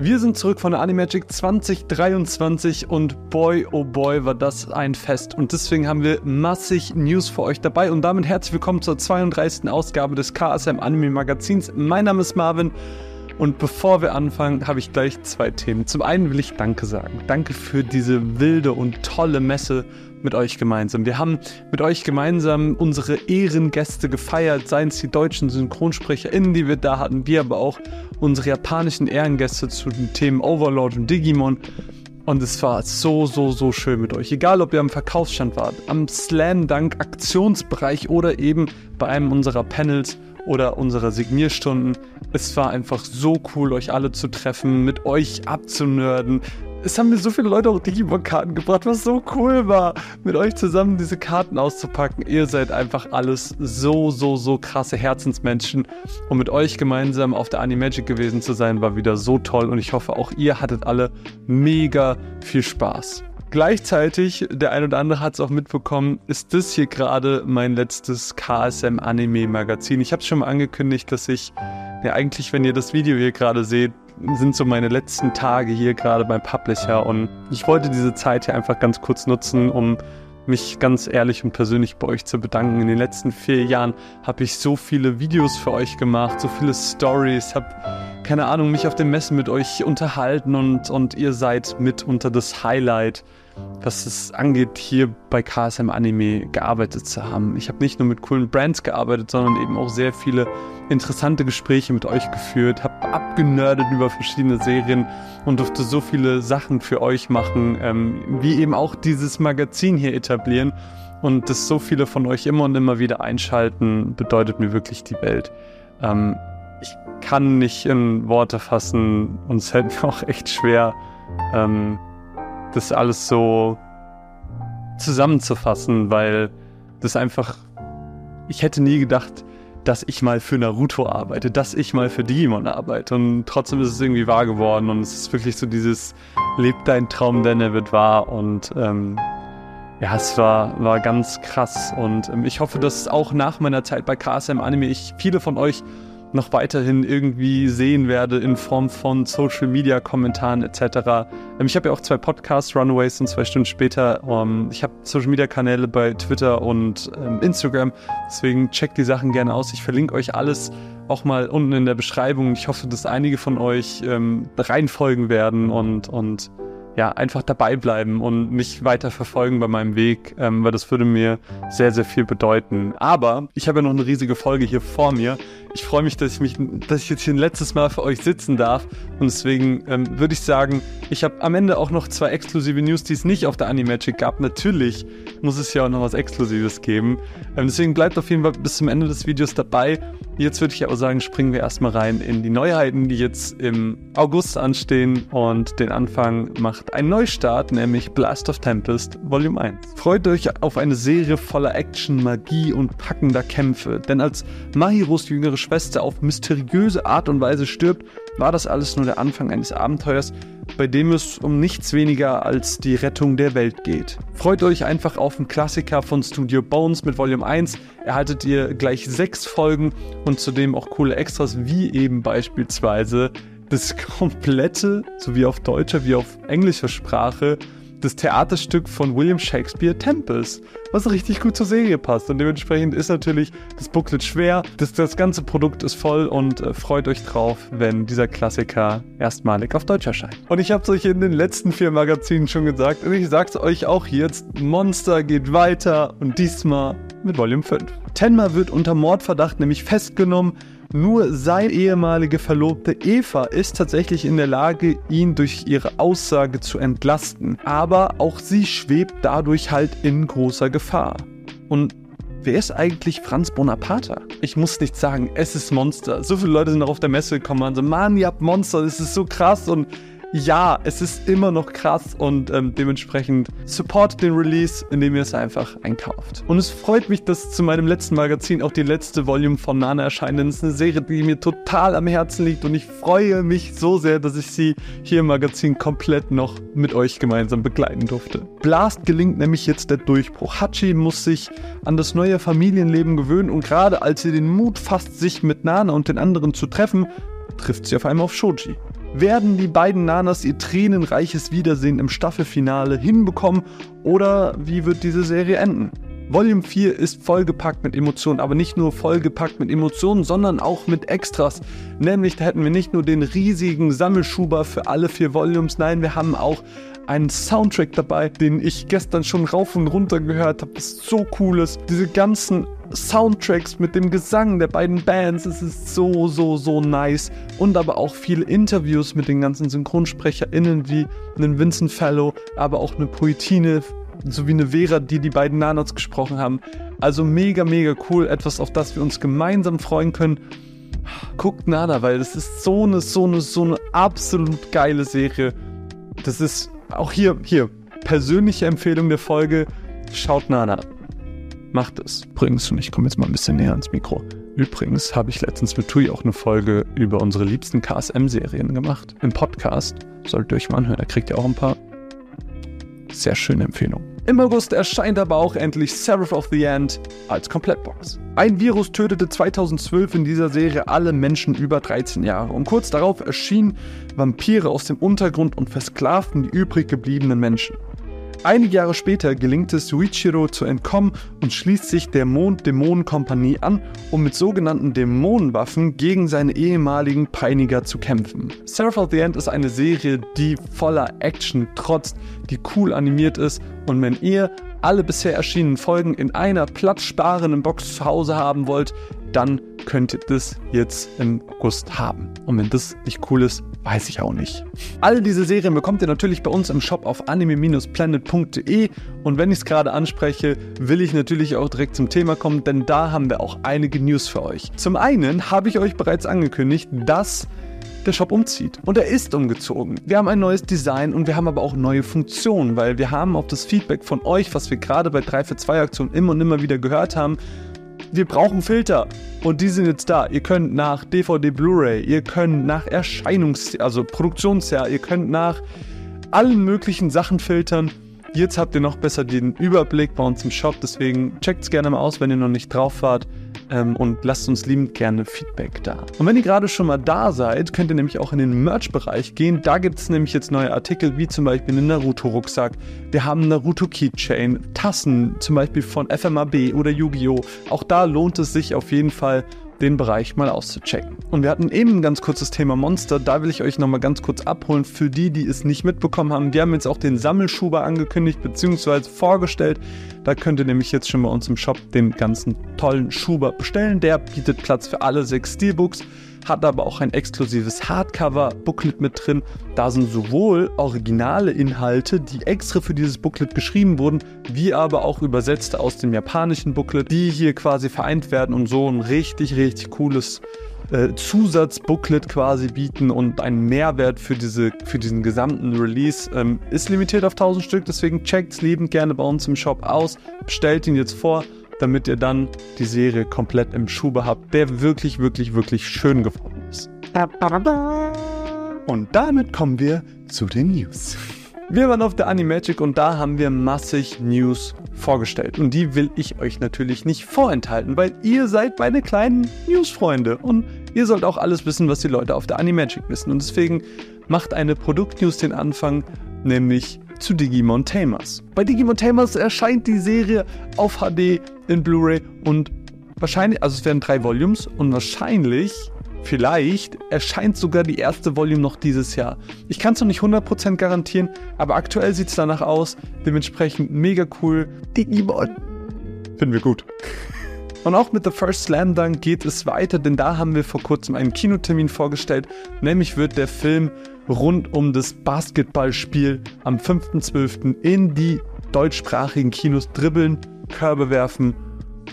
Wir sind zurück von der Animagic 2023 und boy, oh boy, war das ein Fest. Und deswegen haben wir massig News für euch dabei. Und damit herzlich willkommen zur 32. Ausgabe des KSM Anime Magazins. Mein Name ist Marvin. Und bevor wir anfangen, habe ich gleich zwei Themen. Zum einen will ich Danke sagen. Danke für diese wilde und tolle Messe mit euch gemeinsam. Wir haben mit euch gemeinsam unsere Ehrengäste gefeiert, seien es die deutschen SynchronsprecherInnen, die wir da hatten, wie aber auch unsere japanischen Ehrengäste zu den Themen Overlord und Digimon. Und es war so, so, so schön mit euch. Egal, ob ihr am Verkaufsstand wart, am Slam Dunk Aktionsbereich oder eben bei einem unserer Panels oder unserer Signierstunden. Es war einfach so cool, euch alle zu treffen, mit euch abzunörden, es haben mir so viele Leute auch Digimon-Karten gebracht, was so cool war, mit euch zusammen diese Karten auszupacken. Ihr seid einfach alles so, so, so krasse Herzensmenschen. Und mit euch gemeinsam auf der Animagic gewesen zu sein, war wieder so toll. Und ich hoffe, auch ihr hattet alle mega viel Spaß. Gleichzeitig, der ein oder andere hat es auch mitbekommen, ist das hier gerade mein letztes KSM Anime Magazin. Ich habe es schon mal angekündigt, dass ich, ja eigentlich, wenn ihr das Video hier gerade seht, sind so meine letzten Tage hier gerade beim Publisher und ich wollte diese Zeit hier einfach ganz kurz nutzen, um mich ganz ehrlich und persönlich bei euch zu bedanken. In den letzten vier Jahren habe ich so viele Videos für euch gemacht, so viele Stories, habe keine Ahnung, mich auf den Messen mit euch unterhalten und, und ihr seid mit unter das Highlight was es angeht, hier bei KSM Anime gearbeitet zu haben. Ich habe nicht nur mit coolen Brands gearbeitet, sondern eben auch sehr viele interessante Gespräche mit euch geführt, habe abgenördet über verschiedene Serien und durfte so viele Sachen für euch machen, ähm, wie eben auch dieses Magazin hier etablieren. Und dass so viele von euch immer und immer wieder einschalten, bedeutet mir wirklich die Welt. Ähm, ich kann nicht in Worte fassen und es fällt mir auch echt schwer, ähm, das alles so zusammenzufassen, weil das einfach, ich hätte nie gedacht, dass ich mal für Naruto arbeite, dass ich mal für Digimon arbeite. Und trotzdem ist es irgendwie wahr geworden und es ist wirklich so dieses, lebt dein Traum, denn er wird wahr. Und ähm, ja, es war, war ganz krass. Und ähm, ich hoffe, dass auch nach meiner Zeit bei KSM Anime ich viele von euch noch weiterhin irgendwie sehen werde in Form von Social Media Kommentaren etc. Ähm, ich habe ja auch zwei Podcasts, Runaways und zwei Stunden später. Ähm, ich habe Social Media Kanäle bei Twitter und ähm, Instagram, deswegen checkt die Sachen gerne aus. Ich verlinke euch alles auch mal unten in der Beschreibung. Ich hoffe, dass einige von euch reinfolgen werden und, und ja, einfach dabei bleiben und mich weiter verfolgen bei meinem Weg, ähm, weil das würde mir sehr, sehr viel bedeuten. Aber ich habe ja noch eine riesige Folge hier vor mir. Ich freue mich, dass ich mich, dass ich jetzt hier ein letztes Mal für euch sitzen darf. Und deswegen ähm, würde ich sagen, ich habe am Ende auch noch zwei exklusive News, die es nicht auf der Animagic gab. Natürlich muss es ja auch noch was Exklusives geben. Ähm, deswegen bleibt auf jeden Fall bis zum Ende des Videos dabei. Jetzt würde ich aber sagen, springen wir erstmal rein in die Neuheiten, die jetzt im August anstehen. Und den Anfang macht ein Neustart, nämlich Blast of Tempest Volume 1. Freut euch auf eine Serie voller Action, Magie und packender Kämpfe. Denn als Mahiros jüngere Schwester auf mysteriöse Art und Weise stirbt, war das alles nur der Anfang eines Abenteuers, bei dem es um nichts weniger als die Rettung der Welt geht. Freut euch einfach auf einen Klassiker von Studio Bones mit Volume 1. Erhaltet ihr gleich sechs Folgen und zudem auch coole Extras, wie eben beispielsweise das komplette, sowie auf deutscher wie auf englischer Sprache, das Theaterstück von William Shakespeare Tempest, was richtig gut zur Serie passt. Und dementsprechend ist natürlich das Booklet schwer. Das, das ganze Produkt ist voll und äh, freut euch drauf, wenn dieser Klassiker erstmalig auf Deutsch erscheint. Und ich habe es euch in den letzten vier Magazinen schon gesagt und ich sag's euch auch jetzt, Monster geht weiter und diesmal mit Volume 5. Tenma wird unter Mordverdacht nämlich festgenommen nur seine ehemalige Verlobte Eva ist tatsächlich in der Lage, ihn durch ihre Aussage zu entlasten. Aber auch sie schwebt dadurch halt in großer Gefahr. Und wer ist eigentlich Franz Bonaparte? Ich muss nicht sagen, es ist Monster. So viele Leute sind auch auf der Messe gekommen und so, Mann, ihr habt Monster, das ist so krass und ja, es ist immer noch krass und ähm, dementsprechend supportet den Release, indem ihr es einfach einkauft. Und es freut mich, dass zu meinem letzten Magazin auch die letzte Volume von Nana erscheint. Denn es ist eine Serie, die mir total am Herzen liegt und ich freue mich so sehr, dass ich sie hier im Magazin komplett noch mit euch gemeinsam begleiten durfte. Blast gelingt nämlich jetzt der Durchbruch. Hachi muss sich an das neue Familienleben gewöhnen und gerade als sie den Mut fasst, sich mit Nana und den anderen zu treffen, trifft sie auf einmal auf Shoji. Werden die beiden Nanas ihr tränenreiches Wiedersehen im Staffelfinale hinbekommen oder wie wird diese Serie enden? Volume 4 ist vollgepackt mit Emotionen, aber nicht nur vollgepackt mit Emotionen, sondern auch mit Extras. Nämlich, da hätten wir nicht nur den riesigen Sammelschuber für alle vier Volumes, nein, wir haben auch einen Soundtrack dabei, den ich gestern schon rauf und runter gehört habe, das so cool ist. Diese ganzen Soundtracks mit dem Gesang der beiden Bands, es ist so, so, so nice. Und aber auch viele Interviews mit den ganzen SynchronsprecherInnen wie einen Vincent Fellow, aber auch eine Poetine sowie eine Vera, die die beiden Nanots gesprochen haben. Also mega, mega cool. Etwas, auf das wir uns gemeinsam freuen können. Guckt Nana, weil das ist so eine, so eine, so eine absolut geile Serie. Das ist auch hier, hier, persönliche Empfehlung der Folge. Schaut Nana. Macht es. Übrigens, und ich komme jetzt mal ein bisschen näher ans Mikro. Übrigens habe ich letztens mit Tui auch eine Folge über unsere liebsten KSM-Serien gemacht. Im Podcast. Solltet ihr euch mal anhören. Da kriegt ihr auch ein paar sehr schöne Empfehlung. Im August erscheint aber auch endlich Seraph of the End als Komplettbox. Ein Virus tötete 2012 in dieser Serie alle Menschen über 13 Jahre und kurz darauf erschienen Vampire aus dem Untergrund und versklavten die übrig gebliebenen Menschen. Einige Jahre später gelingt es Yuichiro zu entkommen und schließt sich der Mond-Dämonen-Kompanie an, um mit sogenannten Dämonenwaffen gegen seine ehemaligen Peiniger zu kämpfen. Seraph of the End ist eine Serie, die voller Action trotzt, die cool animiert ist und wenn ihr alle bisher erschienenen Folgen in einer platzsparenden Box zu Hause haben wollt, dann könnt ihr das jetzt im August haben. Und wenn das nicht cool ist, weiß ich auch nicht. All diese Serien bekommt ihr natürlich bei uns im Shop auf anime-planet.de und wenn ich es gerade anspreche, will ich natürlich auch direkt zum Thema kommen, denn da haben wir auch einige News für euch. Zum einen habe ich euch bereits angekündigt, dass der Shop umzieht. Und er ist umgezogen. Wir haben ein neues Design und wir haben aber auch neue Funktionen, weil wir haben auf das Feedback von euch, was wir gerade bei 3 für 2 Aktionen immer und immer wieder gehört haben, wir brauchen Filter. Und die sind jetzt da. Ihr könnt nach DVD, Blu-ray, ihr könnt nach Erscheinungs-, also Produktionsjahr, ihr könnt nach allen möglichen Sachen filtern. Jetzt habt ihr noch besser den Überblick bei uns im Shop, deswegen checkt es gerne mal aus, wenn ihr noch nicht drauf wart ähm, und lasst uns liebend gerne Feedback da. Und wenn ihr gerade schon mal da seid, könnt ihr nämlich auch in den Merch-Bereich gehen. Da gibt es nämlich jetzt neue Artikel, wie zum Beispiel einen Naruto-Rucksack. Wir haben einen Naruto-Keychain, Tassen, zum Beispiel von FMAB oder Yu-Gi-Oh! Auch da lohnt es sich auf jeden Fall, den Bereich mal auszuchecken. Und wir hatten eben ein ganz kurzes Thema Monster, da will ich euch nochmal ganz kurz abholen für die, die es nicht mitbekommen haben. Wir haben jetzt auch den Sammelschuber angekündigt bzw. vorgestellt. Da könnt ihr nämlich jetzt schon bei uns im Shop den ganzen tollen Schuber bestellen. Der bietet Platz für alle sechs Steelbooks hat aber auch ein exklusives Hardcover-Booklet mit drin. Da sind sowohl originale Inhalte, die extra für dieses Booklet geschrieben wurden, wie aber auch übersetzte aus dem japanischen Booklet, die hier quasi vereint werden und so ein richtig, richtig cooles äh, Zusatzbooklet quasi bieten und einen Mehrwert für, diese, für diesen gesamten Release. Ähm, ist limitiert auf 1000 Stück, deswegen checkt es liebend gerne bei uns im Shop aus, bestellt ihn jetzt vor damit ihr dann die Serie komplett im Schuber habt, der wirklich, wirklich, wirklich schön geworden ist. Und damit kommen wir zu den News. Wir waren auf der Animagic und da haben wir massig News vorgestellt. Und die will ich euch natürlich nicht vorenthalten, weil ihr seid meine kleinen News-Freunde. Und ihr sollt auch alles wissen, was die Leute auf der Animagic wissen. Und deswegen macht eine Produkt-News den Anfang, nämlich zu Digimon Tamers. Bei Digimon Tamers erscheint die Serie auf HD in Blu-ray und wahrscheinlich, also es werden drei Volumes und wahrscheinlich, vielleicht, erscheint sogar die erste Volume noch dieses Jahr. Ich kann es noch nicht 100% garantieren, aber aktuell sieht es danach aus. Dementsprechend mega cool. Digimon. Finden wir gut. Und auch mit The First Slam Dunk geht es weiter, denn da haben wir vor kurzem einen Kinotermin vorgestellt. Nämlich wird der Film rund um das Basketballspiel am 5.12. in die deutschsprachigen Kinos dribbeln, Körbe werfen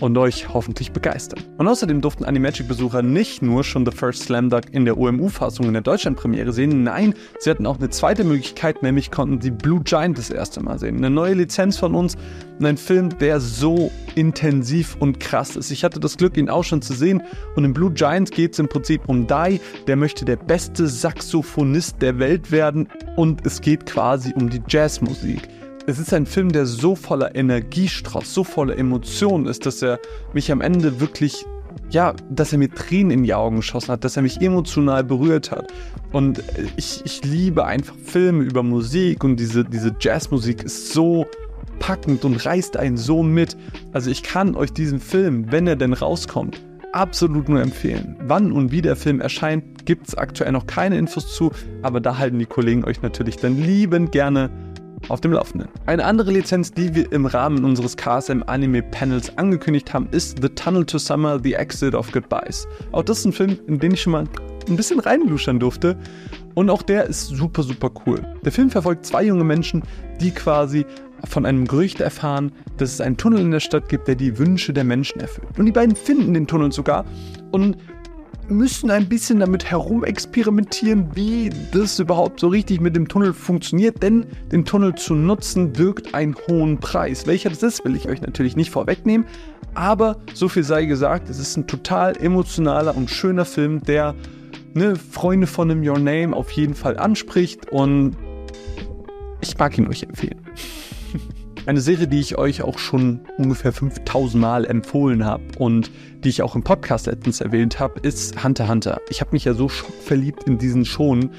und euch hoffentlich begeistern. Und außerdem durften Animagic-Besucher nicht nur schon The First Slam Dunk in der OMU-Fassung in der Deutschlandpremiere sehen, nein, sie hatten auch eine zweite Möglichkeit, nämlich konnten sie Blue Giant das erste Mal sehen. Eine neue Lizenz von uns und ein Film, der so intensiv und krass ist. Ich hatte das Glück, ihn auch schon zu sehen und in Blue Giant geht es im Prinzip um Dai, der möchte der beste Saxophonist der Welt werden und es geht quasi um die Jazzmusik es ist ein Film, der so voller Energiestrotz, so voller Emotionen ist, dass er mich am Ende wirklich ja, dass er mir Tränen in die Augen geschossen hat, dass er mich emotional berührt hat. Und ich, ich liebe einfach Filme über Musik und diese, diese Jazzmusik ist so packend und reißt einen so mit. Also ich kann euch diesen Film, wenn er denn rauskommt, absolut nur empfehlen. Wann und wie der Film erscheint, gibt es aktuell noch keine Infos zu, aber da halten die Kollegen euch natürlich dann liebend gerne auf dem Laufenden. Eine andere Lizenz, die wir im Rahmen unseres KSM Anime Panels angekündigt haben, ist The Tunnel to Summer, The Exit of Goodbyes. Auch das ist ein Film, in den ich schon mal ein bisschen reinluschern durfte. Und auch der ist super, super cool. Der Film verfolgt zwei junge Menschen, die quasi von einem Gerücht erfahren, dass es einen Tunnel in der Stadt gibt, der die Wünsche der Menschen erfüllt. Und die beiden finden den Tunnel sogar und müssen ein bisschen damit herumexperimentieren, wie das überhaupt so richtig mit dem Tunnel funktioniert, denn den Tunnel zu nutzen birgt einen hohen Preis. Welcher das ist, will ich euch natürlich nicht vorwegnehmen, aber so viel sei gesagt, es ist ein total emotionaler und schöner Film, der ne, Freunde von einem Your Name auf jeden Fall anspricht und ich mag ihn euch empfehlen. Eine Serie, die ich euch auch schon ungefähr 5000 Mal empfohlen habe und die ich auch im Podcast letztens erwähnt habe, ist Hunter Hunter. Ich habe mich ja so schockverliebt in diesen Schon,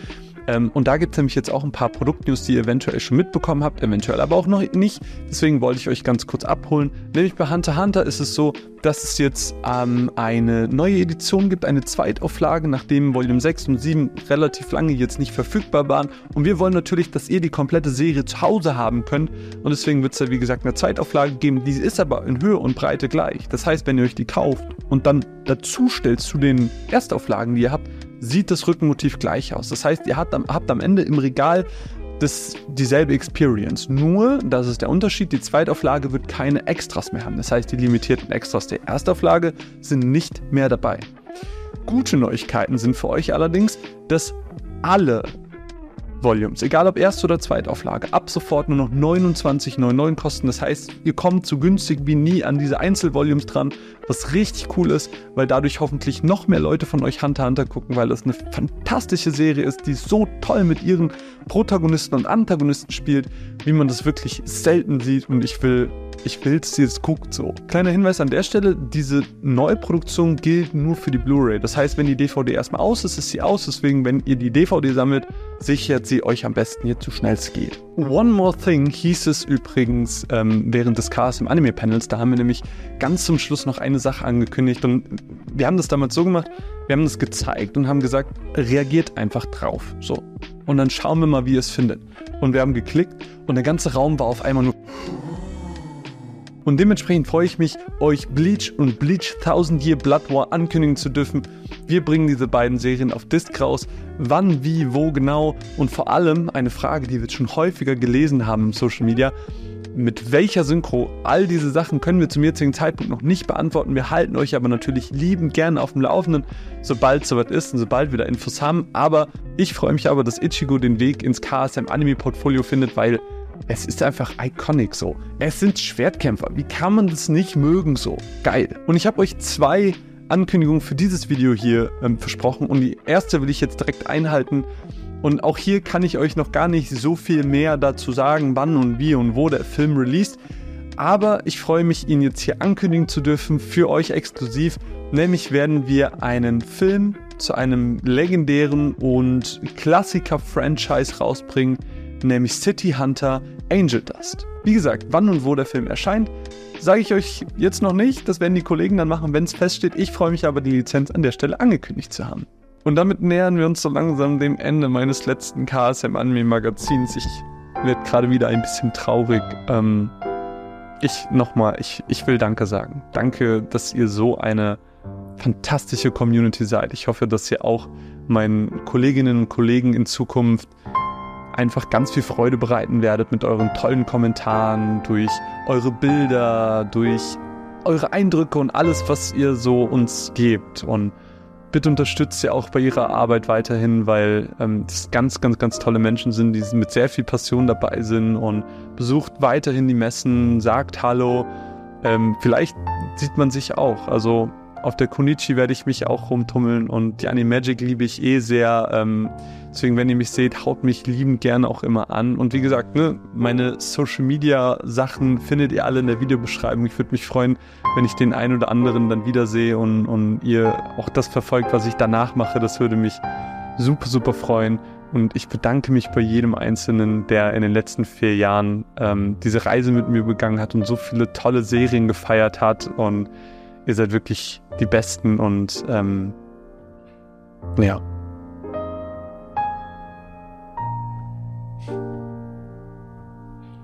ähm, und da gibt es nämlich jetzt auch ein paar Produktnews, die ihr eventuell schon mitbekommen habt, eventuell aber auch noch nicht. Deswegen wollte ich euch ganz kurz abholen. Nämlich bei Hunter Hunter ist es so, dass es jetzt ähm, eine neue Edition gibt, eine Zweitauflage, nachdem Volume 6 und 7 relativ lange jetzt nicht verfügbar waren. Und wir wollen natürlich, dass ihr die komplette Serie zu Hause haben könnt. Und deswegen wird es ja, wie gesagt, eine Zweitauflage geben. Die ist aber in Höhe und Breite gleich. Das heißt, wenn ihr euch die kauft und dann dazu stellt zu den Erstauflagen, die ihr habt, sieht das Rückenmotiv gleich aus. Das heißt, ihr habt am, habt am Ende im Regal das, dieselbe Experience. Nur, das ist der Unterschied, die Zweitauflage wird keine Extras mehr haben. Das heißt, die limitierten Extras der Erstauflage sind nicht mehr dabei. Gute Neuigkeiten sind für euch allerdings, dass alle Volumes, egal ob Erst- oder Zweitauflage, ab sofort nur noch 29,99 kosten. Das heißt, ihr kommt so günstig wie nie an diese Einzelvolumes dran, was richtig cool ist, weil dadurch hoffentlich noch mehr Leute von euch Hunter Hunter gucken, weil das eine fantastische Serie ist, die so toll mit ihren Protagonisten und Antagonisten spielt, wie man das wirklich selten sieht und ich will ich will, dass ihr es guckt so. Kleiner Hinweis an der Stelle, diese Neuproduktion gilt nur für die Blu-ray. Das heißt, wenn die DVD erstmal aus ist, ist sie aus. Deswegen, wenn ihr die DVD sammelt, sichert sie euch am besten hier zu schnell es geht. One More Thing hieß es übrigens ähm, während des Cars im Anime-Panels. Da haben wir nämlich ganz zum Schluss noch eine Sache angekündigt und wir haben das damals so gemacht, wir haben das gezeigt und haben gesagt, reagiert einfach drauf. So. Und dann schauen wir mal, wie ihr es findet. Und wir haben geklickt und der ganze Raum war auf einmal nur und dementsprechend freue ich mich, euch Bleach und Bleach Thousand Year Blood War ankündigen zu dürfen. Wir bringen diese beiden Serien auf Disc raus. Wann, wie, wo genau und vor allem eine Frage, die wir schon häufiger gelesen haben im Social Media. Mit welcher Synchro? All diese Sachen können wir zum jetzigen Zeitpunkt noch nicht beantworten. Wir halten euch aber natürlich liebend gerne auf dem Laufenden, sobald es soweit ist und sobald wir da Infos haben. Aber ich freue mich aber, dass Ichigo den Weg ins KSM Anime Portfolio findet, weil es ist einfach iconic so. Es sind Schwertkämpfer. Wie kann man das nicht mögen so? Geil. Und ich habe euch zwei Ankündigungen für dieses Video hier ähm, versprochen und die erste will ich jetzt direkt einhalten. Und auch hier kann ich euch noch gar nicht so viel mehr dazu sagen, wann und wie und wo der Film released. Aber ich freue mich, ihn jetzt hier ankündigen zu dürfen für euch exklusiv. Nämlich werden wir einen Film zu einem legendären und Klassiker-Franchise rausbringen, nämlich City Hunter Angel Dust. Wie gesagt, wann und wo der Film erscheint, sage ich euch jetzt noch nicht. Das werden die Kollegen dann machen, wenn es feststeht. Ich freue mich aber, die Lizenz an der Stelle angekündigt zu haben. Und damit nähern wir uns so langsam dem Ende meines letzten KSM Anime Magazins. Ich werde gerade wieder ein bisschen traurig. Ähm, ich nochmal, ich, ich will Danke sagen. Danke, dass ihr so eine fantastische Community seid. Ich hoffe, dass ihr auch meinen Kolleginnen und Kollegen in Zukunft einfach ganz viel Freude bereiten werdet mit euren tollen Kommentaren, durch eure Bilder, durch eure Eindrücke und alles, was ihr so uns gebt. Und bitte unterstützt ihr auch bei ihrer Arbeit weiterhin, weil ähm, das ganz, ganz, ganz tolle Menschen sind, die mit sehr viel Passion dabei sind und besucht weiterhin die Messen, sagt Hallo. Ähm, vielleicht sieht man sich auch. Also auf der Konichi werde ich mich auch rumtummeln und die Animagic liebe ich eh sehr. Ähm, deswegen, wenn ihr mich seht, haut mich liebend gerne auch immer an. Und wie gesagt, ne, meine Social Media Sachen findet ihr alle in der Videobeschreibung. Ich würde mich freuen, wenn ich den einen oder anderen dann wiedersehe und, und ihr auch das verfolgt, was ich danach mache. Das würde mich super, super freuen. Und ich bedanke mich bei jedem Einzelnen, der in den letzten vier Jahren ähm, diese Reise mit mir begangen hat und so viele tolle Serien gefeiert hat. Und ihr seid wirklich die Besten und ähm, ja.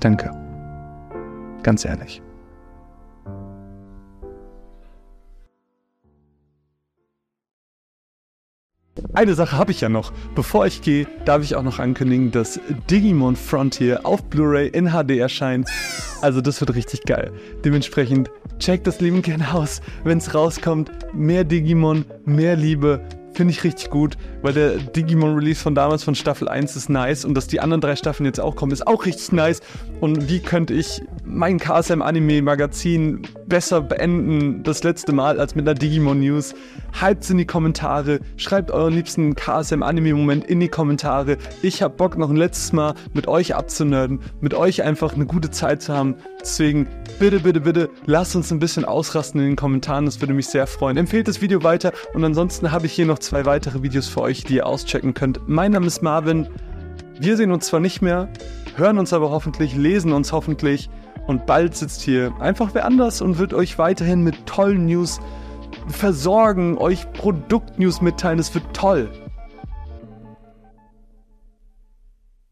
Danke. Ganz ehrlich. Eine Sache habe ich ja noch. Bevor ich gehe, darf ich auch noch ankündigen, dass Digimon Frontier auf Blu-ray in HD erscheint. Also das wird richtig geil. Dementsprechend checkt das Leben gerne aus, wenn es rauskommt. Mehr Digimon, mehr Liebe, Finde ich richtig gut, weil der Digimon-Release von damals von Staffel 1 ist nice und dass die anderen drei Staffeln jetzt auch kommen, ist auch richtig nice. Und wie könnte ich mein KSM-Anime-Magazin besser beenden, das letzte Mal, als mit einer Digimon-News? Hypt's in die Kommentare, schreibt euren liebsten KSM-Anime-Moment in die Kommentare. Ich hab Bock, noch ein letztes Mal mit euch abzunörden, mit euch einfach eine gute Zeit zu haben. Deswegen bitte, bitte, bitte, lasst uns ein bisschen ausrasten in den Kommentaren, das würde mich sehr freuen. Empfehlt das Video weiter und ansonsten habe ich hier noch zwei weitere Videos für euch, die ihr auschecken könnt. Mein Name ist Marvin. Wir sehen uns zwar nicht mehr, hören uns aber hoffentlich, lesen uns hoffentlich und bald sitzt hier einfach wer anders und wird euch weiterhin mit tollen News versorgen, euch Produktnews mitteilen. Es wird toll.